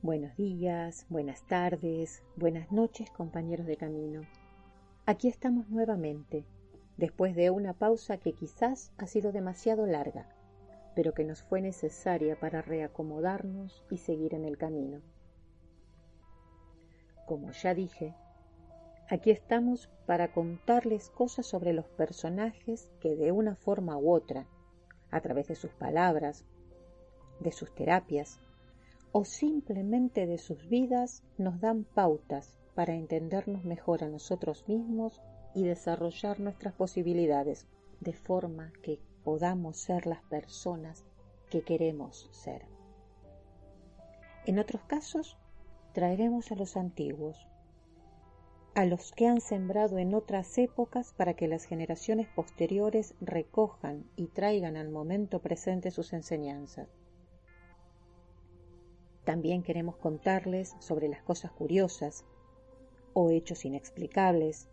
Buenos días, buenas tardes, buenas noches compañeros de camino. Aquí estamos nuevamente, después de una pausa que quizás ha sido demasiado larga, pero que nos fue necesaria para reacomodarnos y seguir en el camino. Como ya dije, aquí estamos para contarles cosas sobre los personajes que de una forma u otra, a través de sus palabras, de sus terapias, o simplemente de sus vidas nos dan pautas para entendernos mejor a nosotros mismos y desarrollar nuestras posibilidades de forma que podamos ser las personas que queremos ser. En otros casos, traeremos a los antiguos, a los que han sembrado en otras épocas para que las generaciones posteriores recojan y traigan al momento presente sus enseñanzas. También queremos contarles sobre las cosas curiosas o hechos inexplicables.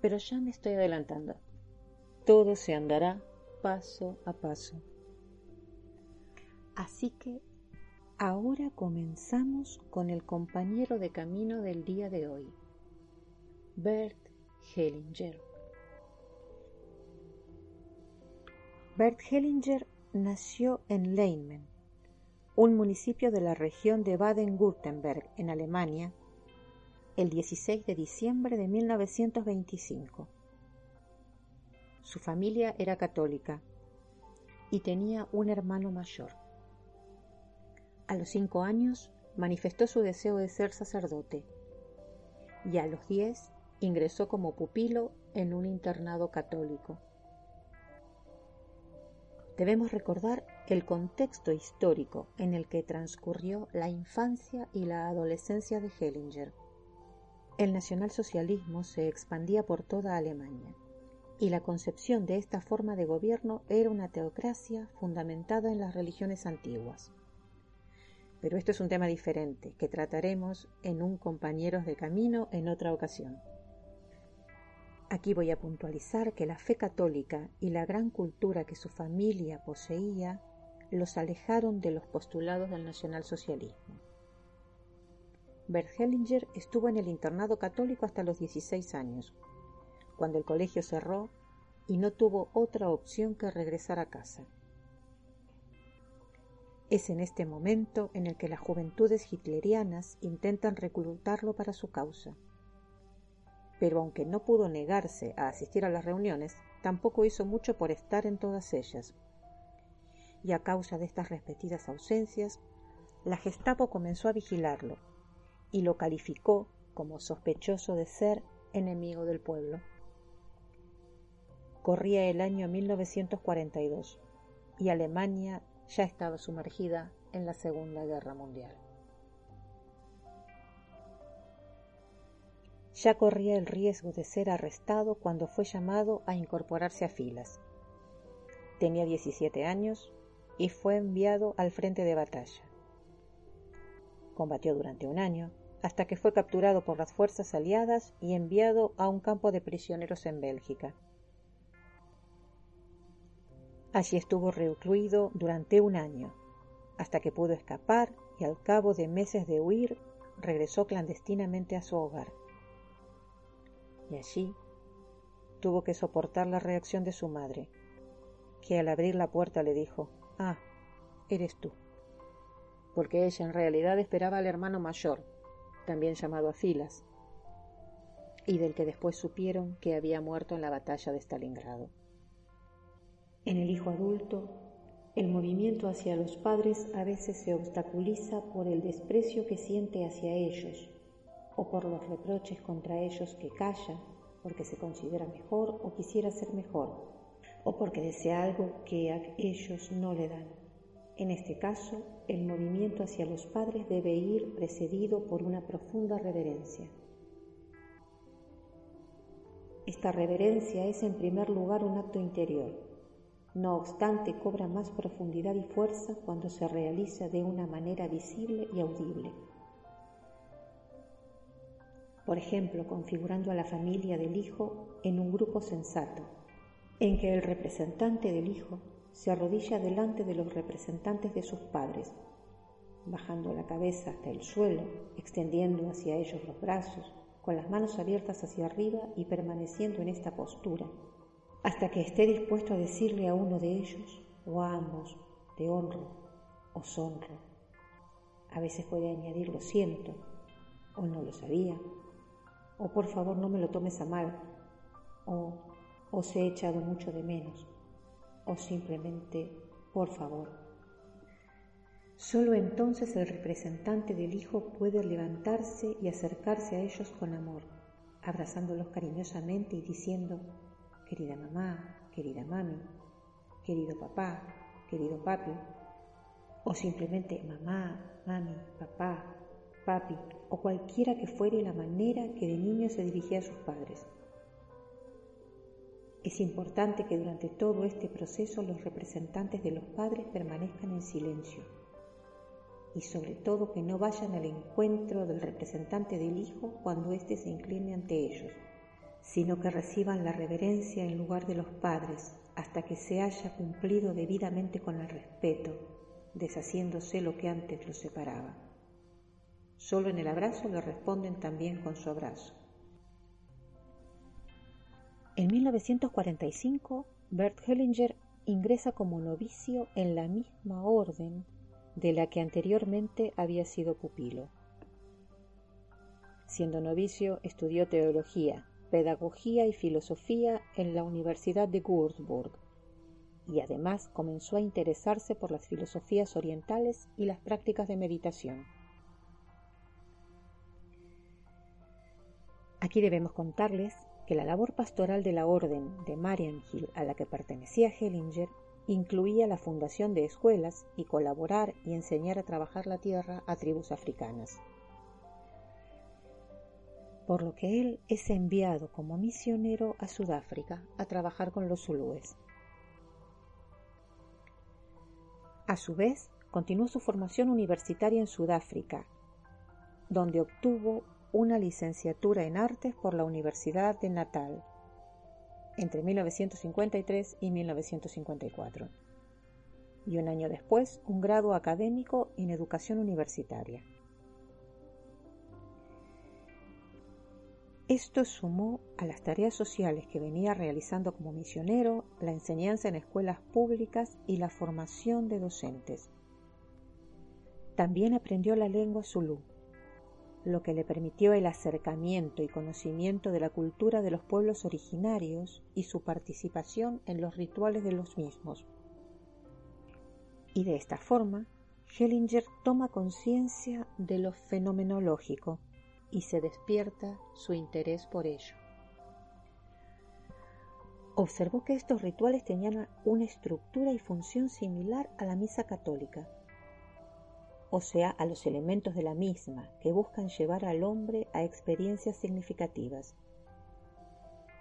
Pero ya me estoy adelantando. Todo se andará paso a paso. Así que ahora comenzamos con el compañero de camino del día de hoy, Bert Hellinger. Bert Hellinger nació en Leimen, un municipio de la región de Baden-Württemberg, en Alemania, el 16 de diciembre de 1925. Su familia era católica y tenía un hermano mayor. A los cinco años manifestó su deseo de ser sacerdote y a los diez ingresó como pupilo en un internado católico. Debemos recordar el contexto histórico en el que transcurrió la infancia y la adolescencia de Hellinger. El nacionalsocialismo se expandía por toda Alemania y la concepción de esta forma de gobierno era una teocracia fundamentada en las religiones antiguas. Pero esto es un tema diferente que trataremos en un Compañeros de Camino en otra ocasión. Aquí voy a puntualizar que la fe católica y la gran cultura que su familia poseía los alejaron de los postulados del nacionalsocialismo. Bert Hellinger estuvo en el internado católico hasta los 16 años, cuando el colegio cerró y no tuvo otra opción que regresar a casa. Es en este momento en el que las juventudes hitlerianas intentan reclutarlo para su causa pero aunque no pudo negarse a asistir a las reuniones, tampoco hizo mucho por estar en todas ellas. Y a causa de estas repetidas ausencias, la Gestapo comenzó a vigilarlo y lo calificó como sospechoso de ser enemigo del pueblo. Corría el año 1942 y Alemania ya estaba sumergida en la Segunda Guerra Mundial. Ya corría el riesgo de ser arrestado cuando fue llamado a incorporarse a filas. Tenía 17 años y fue enviado al frente de batalla. Combatió durante un año hasta que fue capturado por las fuerzas aliadas y enviado a un campo de prisioneros en Bélgica. Allí estuvo recluido durante un año, hasta que pudo escapar y al cabo de meses de huir regresó clandestinamente a su hogar y allí tuvo que soportar la reacción de su madre, que al abrir la puerta le dijo, Ah, eres tú. Porque ella en realidad esperaba al hermano mayor, también llamado Afilas, y del que después supieron que había muerto en la batalla de Stalingrado. En el hijo adulto, el movimiento hacia los padres a veces se obstaculiza por el desprecio que siente hacia ellos o por los reproches contra ellos que calla porque se considera mejor o quisiera ser mejor o porque desea algo que a ellos no le dan. En este caso, el movimiento hacia los padres debe ir precedido por una profunda reverencia. Esta reverencia es en primer lugar un acto interior. No obstante, cobra más profundidad y fuerza cuando se realiza de una manera visible y audible. Por ejemplo, configurando a la familia del hijo en un grupo sensato, en que el representante del hijo se arrodilla delante de los representantes de sus padres, bajando la cabeza hasta el suelo, extendiendo hacia ellos los brazos, con las manos abiertas hacia arriba y permaneciendo en esta postura, hasta que esté dispuesto a decirle a uno de ellos o a ambos, te honro, os honro. A veces puede añadir lo siento, o no lo sabía, o por favor no me lo tomes a mal, o os he echado mucho de menos, o simplemente por favor. Solo entonces el representante del Hijo puede levantarse y acercarse a ellos con amor, abrazándolos cariñosamente y diciendo, querida mamá, querida mami, querido papá, querido papi, o simplemente mamá, mami, papá, papi, o cualquiera que fuere la manera que de niño se dirigía a sus padres. Es importante que durante todo este proceso los representantes de los padres permanezcan en silencio y sobre todo que no vayan al encuentro del representante del Hijo cuando éste se incline ante ellos, sino que reciban la reverencia en lugar de los padres hasta que se haya cumplido debidamente con el respeto, deshaciéndose lo que antes los separaba. Solo en el abrazo le responden también con su abrazo. En 1945, Bert Hellinger ingresa como novicio en la misma orden de la que anteriormente había sido pupilo. Siendo novicio, estudió teología, pedagogía y filosofía en la Universidad de Würzburg y además comenzó a interesarse por las filosofías orientales y las prácticas de meditación. Aquí debemos contarles que la labor pastoral de la orden de Marienhill a la que pertenecía Hellinger incluía la fundación de escuelas y colaborar y enseñar a trabajar la tierra a tribus africanas. Por lo que él es enviado como misionero a Sudáfrica a trabajar con los zulúes. A su vez, continuó su formación universitaria en Sudáfrica, donde obtuvo una licenciatura en artes por la Universidad de Natal entre 1953 y 1954, y un año después un grado académico en educación universitaria. Esto sumó a las tareas sociales que venía realizando como misionero, la enseñanza en escuelas públicas y la formación de docentes. También aprendió la lengua zulú, lo que le permitió el acercamiento y conocimiento de la cultura de los pueblos originarios y su participación en los rituales de los mismos. Y de esta forma, Hellinger toma conciencia de lo fenomenológico y se despierta su interés por ello. Observó que estos rituales tenían una estructura y función similar a la misa católica, o sea, a los elementos de la misma, que buscan llevar al hombre a experiencias significativas.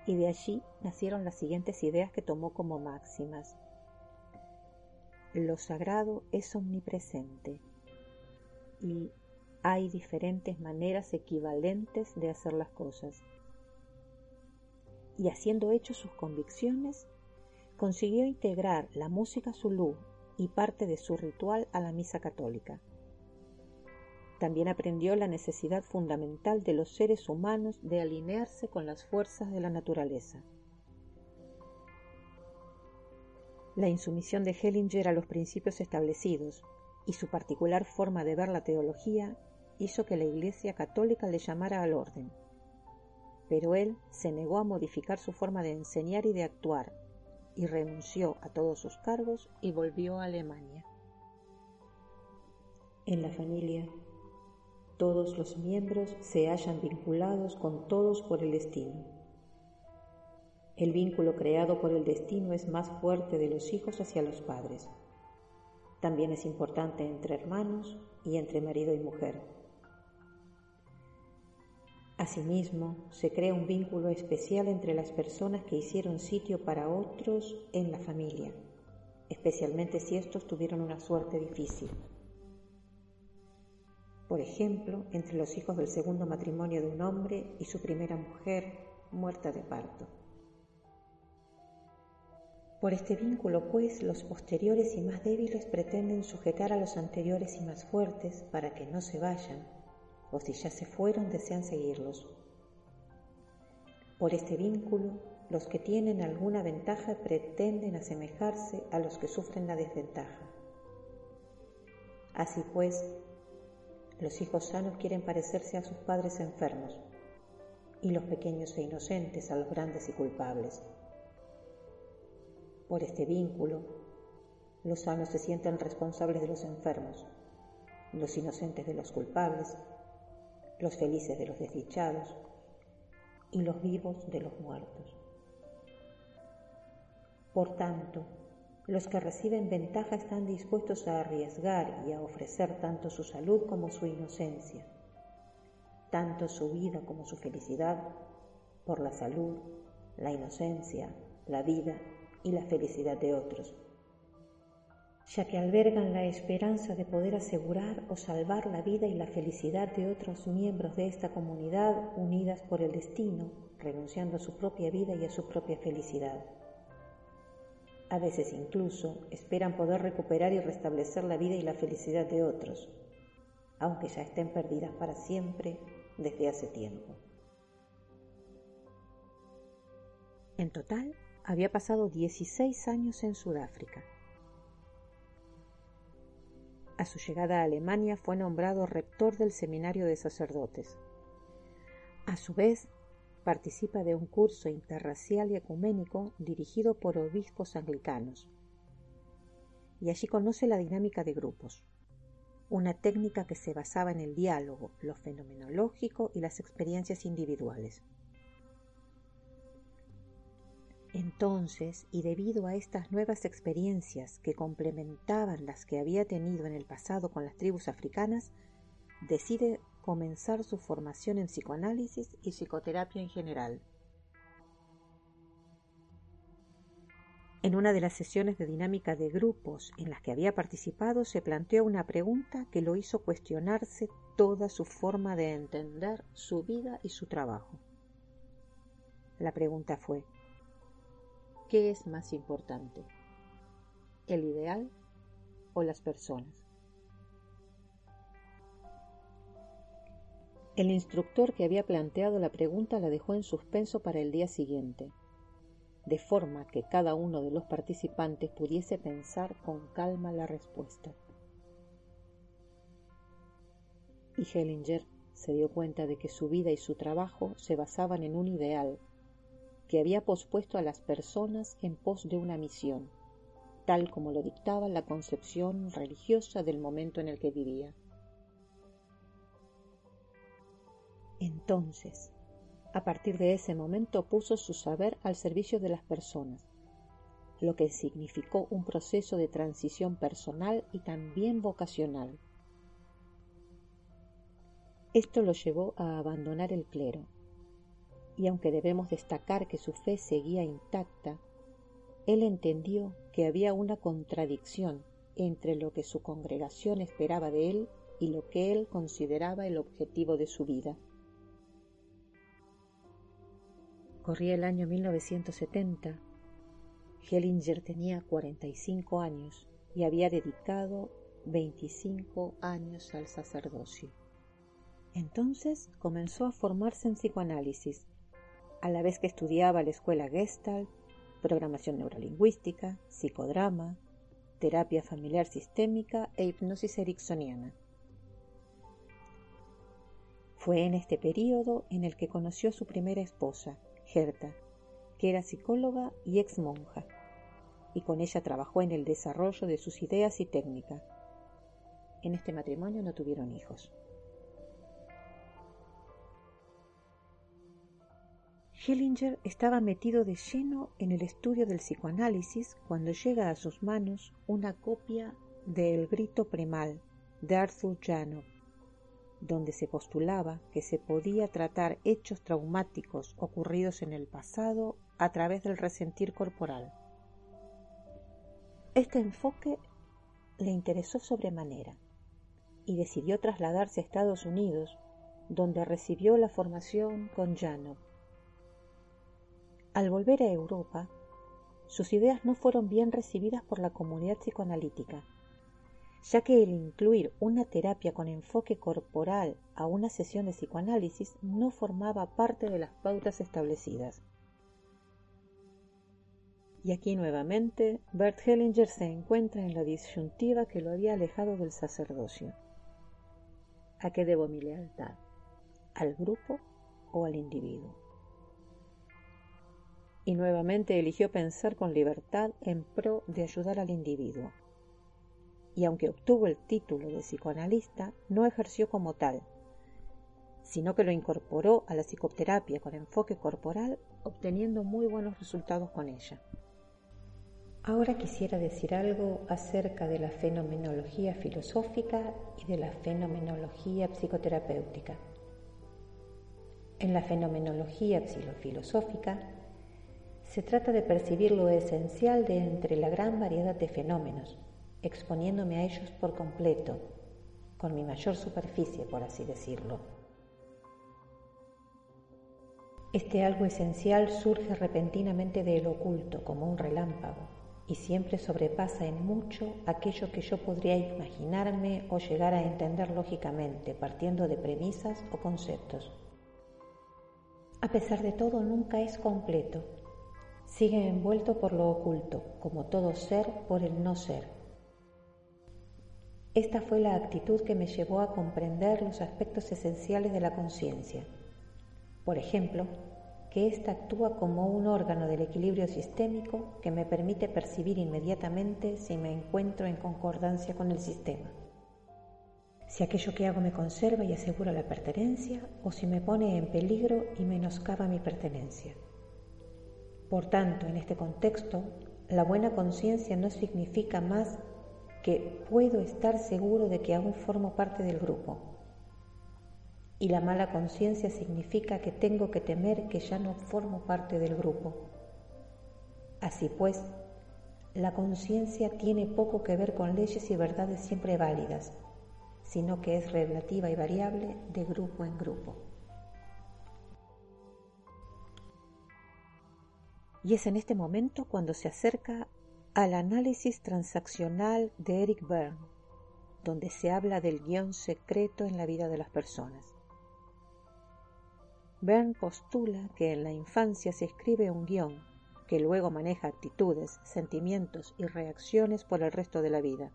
Y de allí nacieron las siguientes ideas que tomó como máximas. Lo sagrado es omnipresente y hay diferentes maneras equivalentes de hacer las cosas. Y haciendo hecho sus convicciones, consiguió integrar la música zulú y parte de su ritual a la misa católica. También aprendió la necesidad fundamental de los seres humanos de alinearse con las fuerzas de la naturaleza, La insumisión de Hellinger a los principios establecidos y su particular forma de ver la teología hizo que la Iglesia católica le llamara al orden. Pero él se negó a modificar su forma de enseñar y de actuar, y renunció a todos sus cargos y volvió a Alemania. En la familia, todos los miembros se hallan vinculados con todos por el destino. El vínculo creado por el destino es más fuerte de los hijos hacia los padres. También es importante entre hermanos y entre marido y mujer. Asimismo, se crea un vínculo especial entre las personas que hicieron sitio para otros en la familia, especialmente si estos tuvieron una suerte difícil. Por ejemplo, entre los hijos del segundo matrimonio de un hombre y su primera mujer muerta de parto. Por este vínculo, pues, los posteriores y más débiles pretenden sujetar a los anteriores y más fuertes para que no se vayan, o si ya se fueron desean seguirlos. Por este vínculo, los que tienen alguna ventaja pretenden asemejarse a los que sufren la desventaja. Así pues, los hijos sanos quieren parecerse a sus padres enfermos y los pequeños e inocentes a los grandes y culpables. Por este vínculo, los sanos se sienten responsables de los enfermos, los inocentes de los culpables, los felices de los desdichados y los vivos de los muertos. Por tanto, los que reciben ventaja están dispuestos a arriesgar y a ofrecer tanto su salud como su inocencia, tanto su vida como su felicidad, por la salud, la inocencia, la vida y la felicidad de otros, ya que albergan la esperanza de poder asegurar o salvar la vida y la felicidad de otros miembros de esta comunidad unidas por el destino, renunciando a su propia vida y a su propia felicidad. A veces incluso esperan poder recuperar y restablecer la vida y la felicidad de otros, aunque ya estén perdidas para siempre desde hace tiempo. En total, había pasado 16 años en Sudáfrica. A su llegada a Alemania fue nombrado rector del Seminario de Sacerdotes. A su vez, participa de un curso interracial y ecuménico dirigido por obispos anglicanos. Y allí conoce la dinámica de grupos, una técnica que se basaba en el diálogo, lo fenomenológico y las experiencias individuales. Entonces, y debido a estas nuevas experiencias que complementaban las que había tenido en el pasado con las tribus africanas, decide comenzar su formación en psicoanálisis y psicoterapia en general. En una de las sesiones de dinámica de grupos en las que había participado se planteó una pregunta que lo hizo cuestionarse toda su forma de entender su vida y su trabajo. La pregunta fue, ¿Qué es más importante? ¿El ideal o las personas? El instructor que había planteado la pregunta la dejó en suspenso para el día siguiente, de forma que cada uno de los participantes pudiese pensar con calma la respuesta. Y Hellinger se dio cuenta de que su vida y su trabajo se basaban en un ideal que había pospuesto a las personas en pos de una misión, tal como lo dictaba la concepción religiosa del momento en el que vivía. Entonces, a partir de ese momento puso su saber al servicio de las personas, lo que significó un proceso de transición personal y también vocacional. Esto lo llevó a abandonar el clero, y aunque debemos destacar que su fe seguía intacta, él entendió que había una contradicción entre lo que su congregación esperaba de él y lo que él consideraba el objetivo de su vida. Corría el año 1970. Hellinger tenía 45 años y había dedicado 25 años al sacerdocio. Entonces comenzó a formarse en psicoanálisis a la vez que estudiaba la escuela Gestalt programación neurolingüística, psicodrama, terapia familiar sistémica e hipnosis ericksoniana. Fue en este periodo en el que conoció a su primera esposa, Gerta, que era psicóloga y ex monja, y con ella trabajó en el desarrollo de sus ideas y técnica. En este matrimonio no tuvieron hijos. Hellinger estaba metido de lleno en el estudio del psicoanálisis cuando llega a sus manos una copia de El grito premal de Arthur Janov, donde se postulaba que se podía tratar hechos traumáticos ocurridos en el pasado a través del resentir corporal. Este enfoque le interesó sobremanera y decidió trasladarse a Estados Unidos, donde recibió la formación con Janov al volver a Europa, sus ideas no fueron bien recibidas por la comunidad psicoanalítica, ya que el incluir una terapia con enfoque corporal a una sesión de psicoanálisis no formaba parte de las pautas establecidas. Y aquí nuevamente, Bert Hellinger se encuentra en la disyuntiva que lo había alejado del sacerdocio. ¿A qué debo mi lealtad? ¿Al grupo o al individuo? y nuevamente eligió pensar con libertad en pro de ayudar al individuo. Y aunque obtuvo el título de psicoanalista, no ejerció como tal, sino que lo incorporó a la psicoterapia con enfoque corporal, obteniendo muy buenos resultados con ella. Ahora quisiera decir algo acerca de la fenomenología filosófica y de la fenomenología psicoterapéutica. En la fenomenología filosófica se trata de percibir lo esencial de entre la gran variedad de fenómenos, exponiéndome a ellos por completo, con mi mayor superficie, por así decirlo. Este algo esencial surge repentinamente de oculto, como un relámpago, y siempre sobrepasa en mucho aquello que yo podría imaginarme o llegar a entender lógicamente, partiendo de premisas o conceptos. A pesar de todo, nunca es completo, sigue envuelto por lo oculto, como todo ser por el no ser. Esta fue la actitud que me llevó a comprender los aspectos esenciales de la conciencia. Por ejemplo, que ésta actúa como un órgano del equilibrio sistémico que me permite percibir inmediatamente si me encuentro en concordancia con el sistema. Si aquello que hago me conserva y asegura la pertenencia o si me pone en peligro y menoscaba mi pertenencia. Por tanto, en este contexto, la buena conciencia no significa más que puedo estar seguro de que aún formo parte del grupo. Y la mala conciencia significa que tengo que temer que ya no formo parte del grupo. Así pues, la conciencia tiene poco que ver con leyes y verdades siempre válidas, sino que es relativa y variable de grupo en grupo. y es en este momento cuando se acerca al análisis transaccional de Eric Berne, donde se habla del guion secreto en la vida de las personas. Berne postula que en la infancia se escribe un guion que luego maneja actitudes, sentimientos y reacciones por el resto de la vida.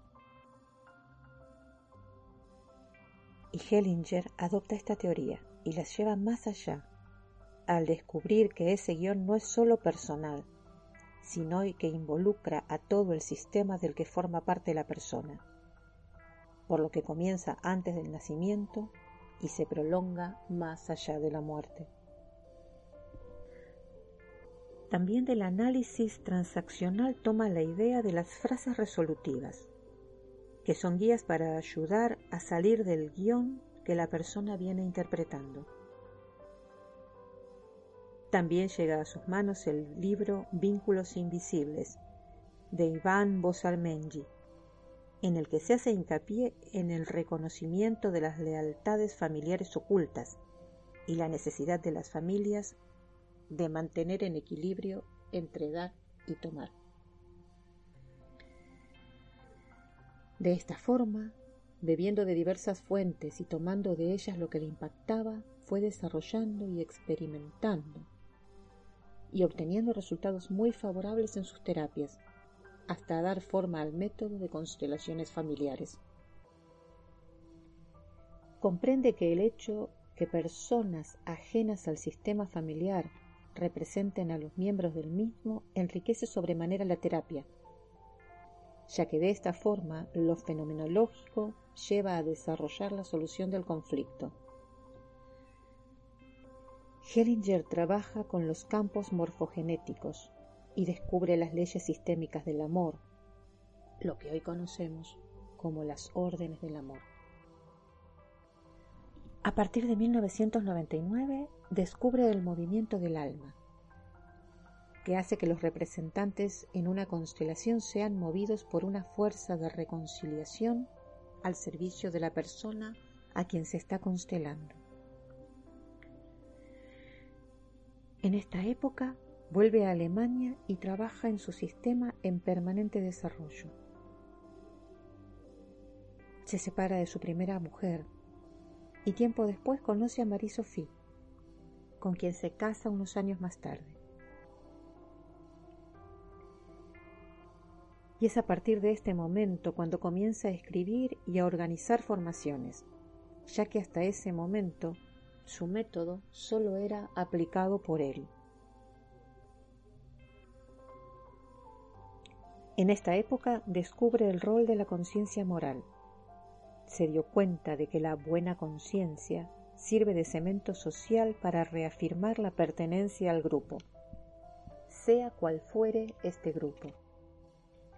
Y Hellinger adopta esta teoría y las lleva más allá al descubrir que ese guion no es solo personal, sino que involucra a todo el sistema del que forma parte la persona, por lo que comienza antes del nacimiento y se prolonga más allá de la muerte. También del análisis transaccional toma la idea de las frases resolutivas, que son guías para ayudar a salir del guion que la persona viene interpretando. También llega a sus manos el libro Vínculos Invisibles de Iván Bosalmenji, en el que se hace hincapié en el reconocimiento de las lealtades familiares ocultas y la necesidad de las familias de mantener en equilibrio entre dar y tomar. De esta forma, bebiendo de diversas fuentes y tomando de ellas lo que le impactaba, fue desarrollando y experimentando y obteniendo resultados muy favorables en sus terapias, hasta dar forma al método de constelaciones familiares. Comprende que el hecho que personas ajenas al sistema familiar representen a los miembros del mismo enriquece sobremanera la terapia, ya que de esta forma lo fenomenológico lleva a desarrollar la solución del conflicto. Hellinger trabaja con los campos morfogenéticos y descubre las leyes sistémicas del amor, lo que hoy conocemos como las órdenes del amor. A partir de 1999 descubre el movimiento del alma, que hace que los representantes en una constelación sean movidos por una fuerza de reconciliación al servicio de la persona a quien se está constelando. En esta época vuelve a Alemania y trabaja en su sistema en permanente desarrollo. Se separa de su primera mujer y tiempo después conoce a Marie-Sophie, con quien se casa unos años más tarde. Y es a partir de este momento cuando comienza a escribir y a organizar formaciones, ya que hasta ese momento su método solo era aplicado por él. En esta época descubre el rol de la conciencia moral. Se dio cuenta de que la buena conciencia sirve de cemento social para reafirmar la pertenencia al grupo, sea cual fuere este grupo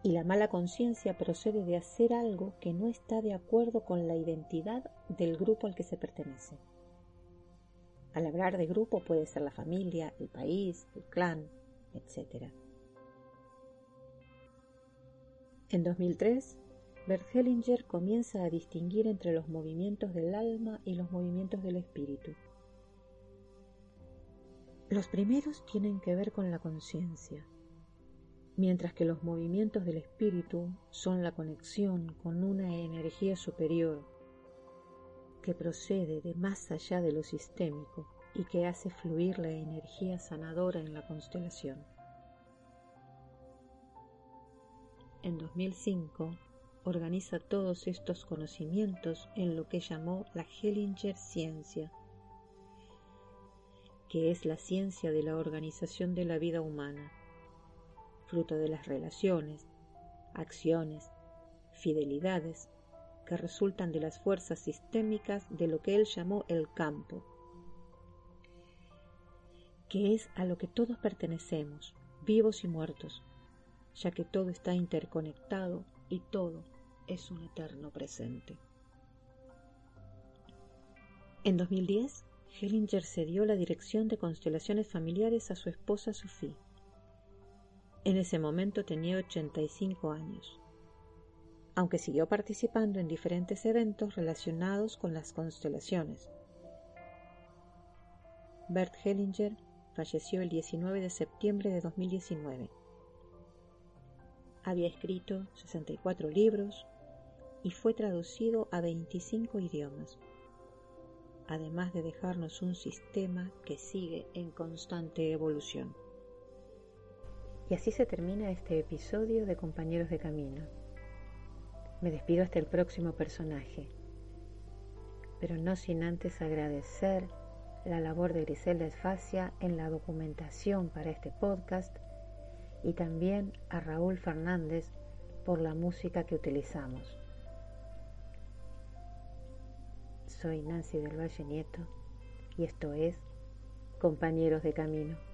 y la mala conciencia procede de hacer algo que no está de acuerdo con la identidad del grupo al que se pertenece. Al hablar de grupo puede ser la familia, el país, el clan, etc. En 2003, Bert Hellinger comienza a distinguir entre los movimientos del alma y los movimientos del espíritu. Los primeros tienen que ver con la conciencia, mientras que los movimientos del espíritu son la conexión con una energía superior que procede de más allá de lo sistémico y que hace fluir la energía sanadora en la constelación. En 2005 organiza todos estos conocimientos en lo que llamó la Hellinger Ciencia, que es la ciencia de la organización de la vida humana fruto de las relaciones, acciones, fidelidades que resultan de las fuerzas sistémicas de lo que él llamó el campo, que es a lo que todos pertenecemos, vivos y muertos, ya que todo está interconectado y todo es un eterno presente. En 2010, Hellinger cedió la dirección de constelaciones familiares a su esposa Sophie en ese momento tenía 85 años, aunque siguió participando en diferentes eventos relacionados con las constelaciones. Bert Hellinger falleció el 19 de septiembre de 2019. Había escrito 64 libros y fue traducido a 25 idiomas, además de dejarnos un sistema que sigue en constante evolución. Y así se termina este episodio de Compañeros de Camino. Me despido hasta el próximo personaje, pero no sin antes agradecer la labor de Griselda Esfacia en la documentación para este podcast y también a Raúl Fernández por la música que utilizamos. Soy Nancy del Valle Nieto y esto es Compañeros de Camino.